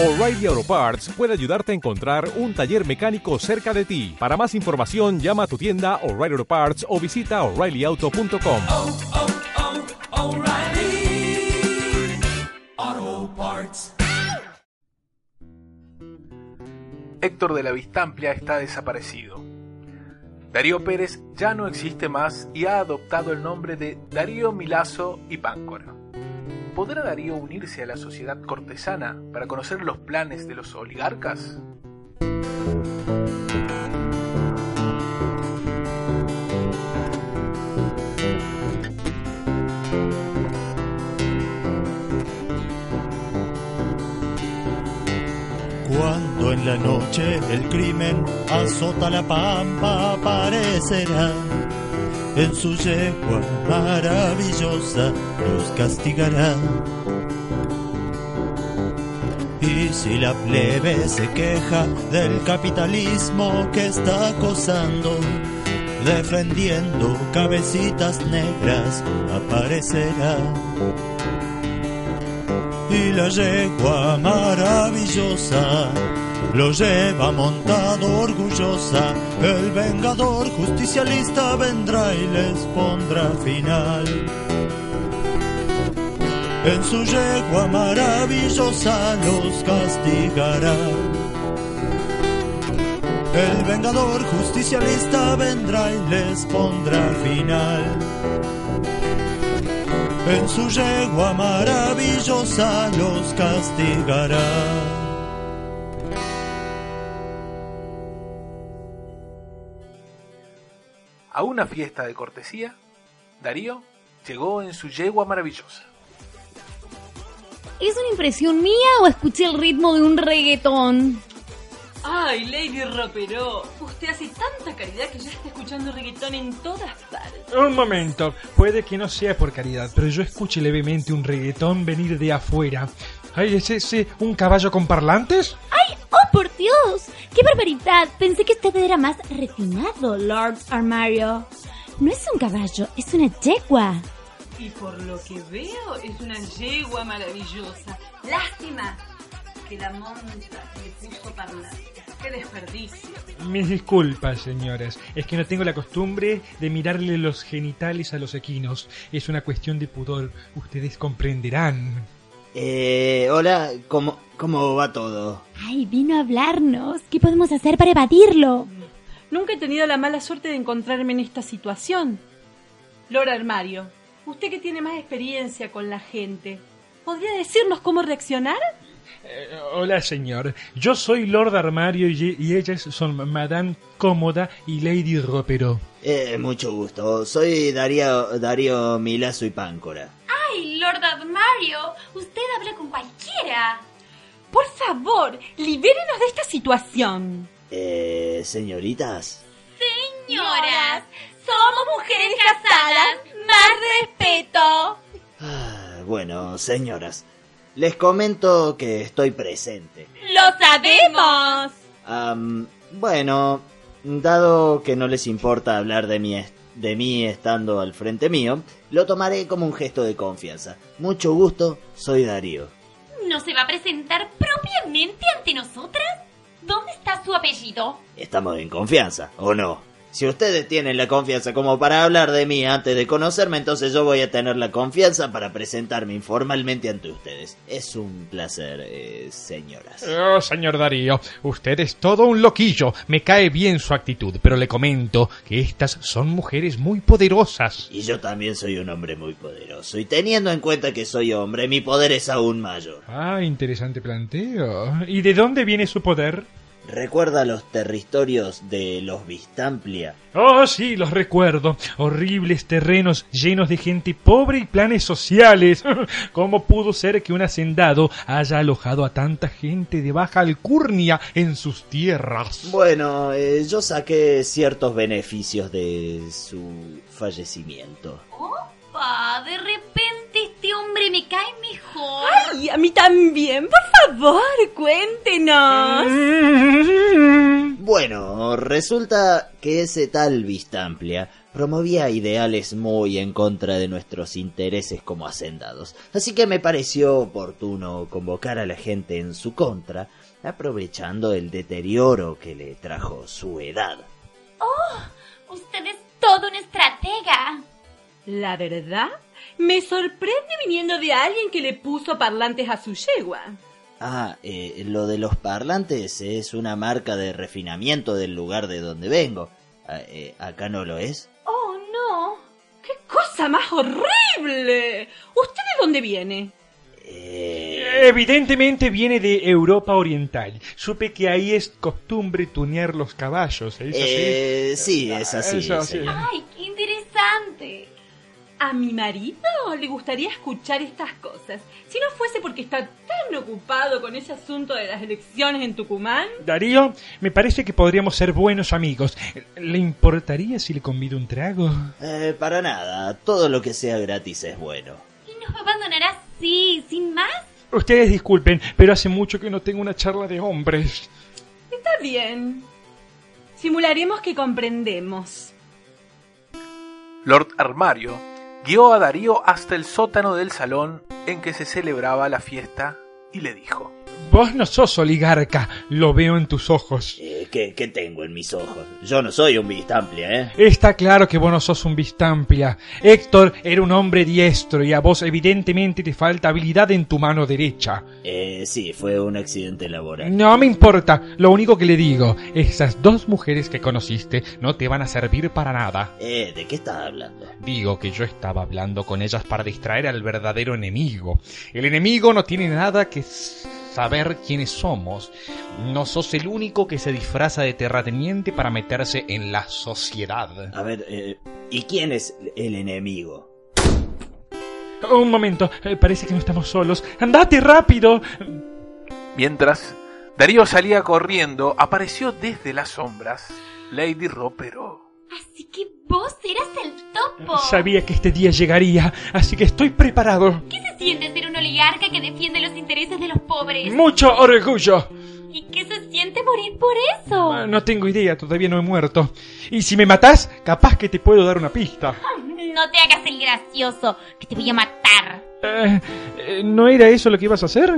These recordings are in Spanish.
O'Reilly Auto Parts puede ayudarte a encontrar un taller mecánico cerca de ti. Para más información, llama a tu tienda O'Reilly Auto Parts o visita oreillyauto.com. oh, oh, Parts. Héctor de la Vistamplia está desaparecido. Darío Pérez ya no existe más y ha adoptado el nombre de Darío Milazo y Páncora. ¿Podrá Darío unirse a la sociedad cortesana para conocer los planes de los oligarcas? Cuando en la noche el crimen azota la pampa aparecerá en su yegua maravillosa los castigará. Y si la plebe se queja del capitalismo que está acosando, defendiendo cabecitas negras, aparecerá. Y la yegua maravillosa lo lleva montado orgullosa. El vengador justicialista vendrá y les pondrá final. En su yegua maravillosa los castigará. El vengador justicialista vendrá y les pondrá final. En su yegua maravillosa los castigará. A una fiesta de cortesía, Darío llegó en su yegua maravillosa. ¿Es una impresión mía o escuché el ritmo de un reggaetón? Ay, Lady Ropero, usted hace tanta caridad que ya está escuchando reggaetón en todas partes. Un momento, puede que no sea por caridad, pero yo escuché levemente un reggaetón venir de afuera. Ay, ¿es ese un caballo con parlantes? ¡Ay, oh por Dios! ¡Qué barbaridad! Pensé que usted era más refinado, Lord Armario. No es un caballo, es una yegua. Y por lo que veo, es una yegua maravillosa. Lástima que la monta le puso parlantes. ¡Qué desperdicio! Mis disculpas, señoras. Es que no tengo la costumbre de mirarle los genitales a los equinos. Es una cuestión de pudor. Ustedes comprenderán. Eh, hola, ¿cómo, ¿cómo va todo? Ay, vino a hablarnos. ¿Qué podemos hacer para evadirlo? Nunca he tenido la mala suerte de encontrarme en esta situación. Lord Armario, usted que tiene más experiencia con la gente, ¿podría decirnos cómo reaccionar? Eh, hola, señor. Yo soy Lord Armario y, y ellas son Madame Cómoda y Lady Ropero. Eh, mucho gusto. Soy Darío, Darío Milazo y Páncora. ¡Ay, Lord Armario! Usted habla con cualquiera. Por favor, libérenos de esta situación. Eh, señoritas. Señoras, somos mujeres casadas. Más respeto. Ah, bueno, señoras. Les comento que estoy presente. ¡Lo sabemos! Am, bueno, dado que no les importa hablar de mí, est- de mí estando al frente mío, lo tomaré como un gesto de confianza. Mucho gusto, soy Darío. ¿No se va a presentar propiamente ante nosotras? ¿Dónde está su apellido? Estamos en confianza, ¿o no? Si ustedes tienen la confianza como para hablar de mí antes de conocerme, entonces yo voy a tener la confianza para presentarme informalmente ante ustedes. Es un placer, eh, señoras. Oh, señor Darío, usted es todo un loquillo. Me cae bien su actitud, pero le comento que estas son mujeres muy poderosas. Y yo también soy un hombre muy poderoso, y teniendo en cuenta que soy hombre, mi poder es aún mayor. Ah, interesante planteo. ¿Y de dónde viene su poder? ¿Recuerda los territorios de los Vistamplia? Oh, sí, los recuerdo. Horribles terrenos llenos de gente pobre y planes sociales. ¿Cómo pudo ser que un hacendado haya alojado a tanta gente de baja alcurnia en sus tierras? Bueno, eh, yo saqué ciertos beneficios de su fallecimiento. Opa, de repente me cae mejor. ¡Ay, a mí también! Por favor, cuéntenos. Bueno, resulta que ese tal Vistamplia promovía ideales muy en contra de nuestros intereses como hacendados. Así que me pareció oportuno convocar a la gente en su contra, aprovechando el deterioro que le trajo su edad. Usted es todo un estratega. La verdad, me sorprende viniendo de alguien que le puso parlantes a su yegua. Ah, eh, lo de los parlantes es una marca de refinamiento del lugar de donde vengo. Ah, eh, ¿Acá no lo es? Oh, no. ¡Qué cosa más horrible! ¿Usted de dónde viene? Eh, Evidentemente viene de Europa Oriental. Supe que ahí es costumbre tunear los caballos. ¿es así? eh, sí, es así. Eso, sí. señor. Ay, qué interesante. A mi marido le gustaría escuchar estas cosas. Si no fuese porque está tan ocupado con ese asunto de las elecciones en Tucumán. Darío, me parece que podríamos ser buenos amigos. ¿Le importaría si le convido un trago? Eh, para nada, todo lo que sea gratis es bueno. ¿Y nos va a abandonar así, sin más? Ustedes disculpen, pero hace mucho que no tengo una charla de hombres. Está bien. Simularemos que comprendemos. Lord Armario guió a Darío hasta el sótano del salón en que se celebraba la fiesta y le dijo, Vos no sos oligarca, lo veo en tus ojos. Eh, ¿qué, qué tengo en mis ojos? Yo no soy un vistamplia, ¿eh? Está claro que vos no sos un vistamplia. Héctor era un hombre diestro y a vos evidentemente te falta habilidad en tu mano derecha. Eh, sí, fue un accidente laboral. No me importa, lo único que le digo, esas dos mujeres que conociste no te van a servir para nada. Eh, ¿de qué estás hablando? Digo que yo estaba hablando con ellas para distraer al verdadero enemigo. El enemigo no tiene nada que saber quiénes somos. No sos el único que se disfraza de terrateniente para meterse en la sociedad. A ver, eh, ¿y quién es el enemigo? Un momento, eh, parece que no estamos solos. ¡Andate rápido! Mientras Darío salía corriendo, apareció desde las sombras Lady Ropero. Así que vos eras el topo. Sabía que este día llegaría, así que estoy preparado. ¿Qué se siente oligarca que defiende los intereses de los pobres? Mucho orgullo. ¿Y qué se siente morir por eso? Ah, No tengo idea, todavía no he muerto. Y si me matás, capaz que te puedo dar una pista. No te hagas el gracioso, que te voy a matar. Eh, eh, ¿No era eso lo que ibas a hacer?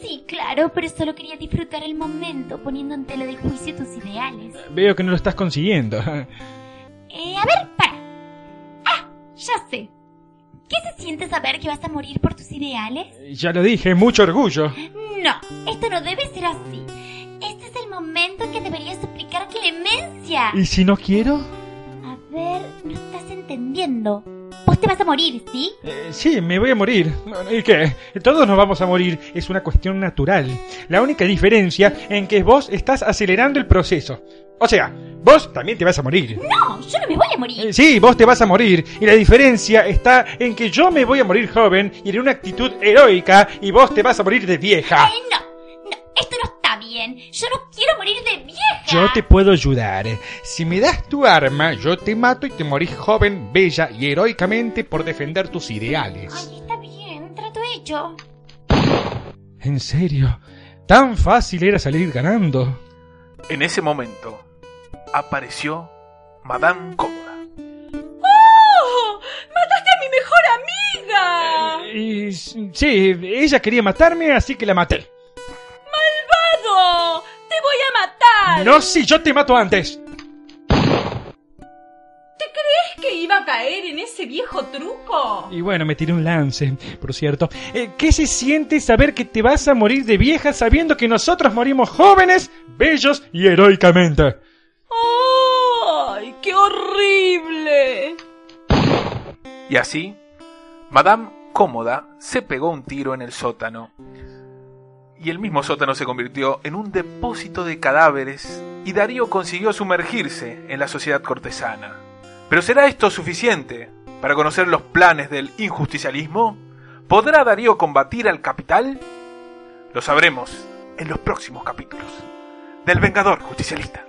Sí, claro, pero solo quería disfrutar el momento poniendo en tela de juicio tus ideales. Veo que no lo estás consiguiendo. Eh, a ver, para. Ah, ya sé. ¿Qué se siente saber que vas a morir por tus ideales? Ya lo dije, mucho orgullo. No, esto no debe ser así. Este es el momento en que deberías suplicar clemencia. ¿Y si no quiero? A ver, no estás entendiendo. Vos te vas a morir, ¿sí? Eh, sí, me voy a morir. ¿Y qué? Todos nos vamos a morir. Es una cuestión natural. La única diferencia en que vos estás acelerando el proceso. O sea, vos también te vas a morir. No, yo no me voy a morir. Eh, Sí, vos te vas a morir. Y la diferencia está en que yo me voy a morir joven y en una actitud heroica y vos te vas a morir de vieja. Ay, no, no, esto no está bien. Yo no quiero morir de vieja. Yo te puedo ayudar. Si me das tu arma, yo te mato y te morís joven, bella y heroicamente por defender tus ideales. Ay, está bien, trato hecho. ¿En serio? ¿Tan fácil era salir ganando? En ese momento apareció Madame Cómoda. Y sí, ella quería matarme, así que la maté. ¡Malvado! ¡Te voy a matar! No, sí, yo te mato antes. ¿Te crees que iba a caer en ese viejo truco? Y bueno, me tiré un lance, por cierto. Eh, ¿Qué se siente saber que te vas a morir de vieja sabiendo que nosotros morimos jóvenes, bellos y heroicamente? ¡Ay, qué horrible! Y así, Madame Cómoda se pegó un tiro en el sótano. Y el mismo sótano se convirtió en un depósito de cadáveres y Darío consiguió sumergirse en la sociedad cortesana. ¿Pero será esto suficiente para conocer los planes del injusticialismo? ¿Podrá Darío combatir al capital? Lo sabremos en los próximos capítulos del Vengador Justicialista.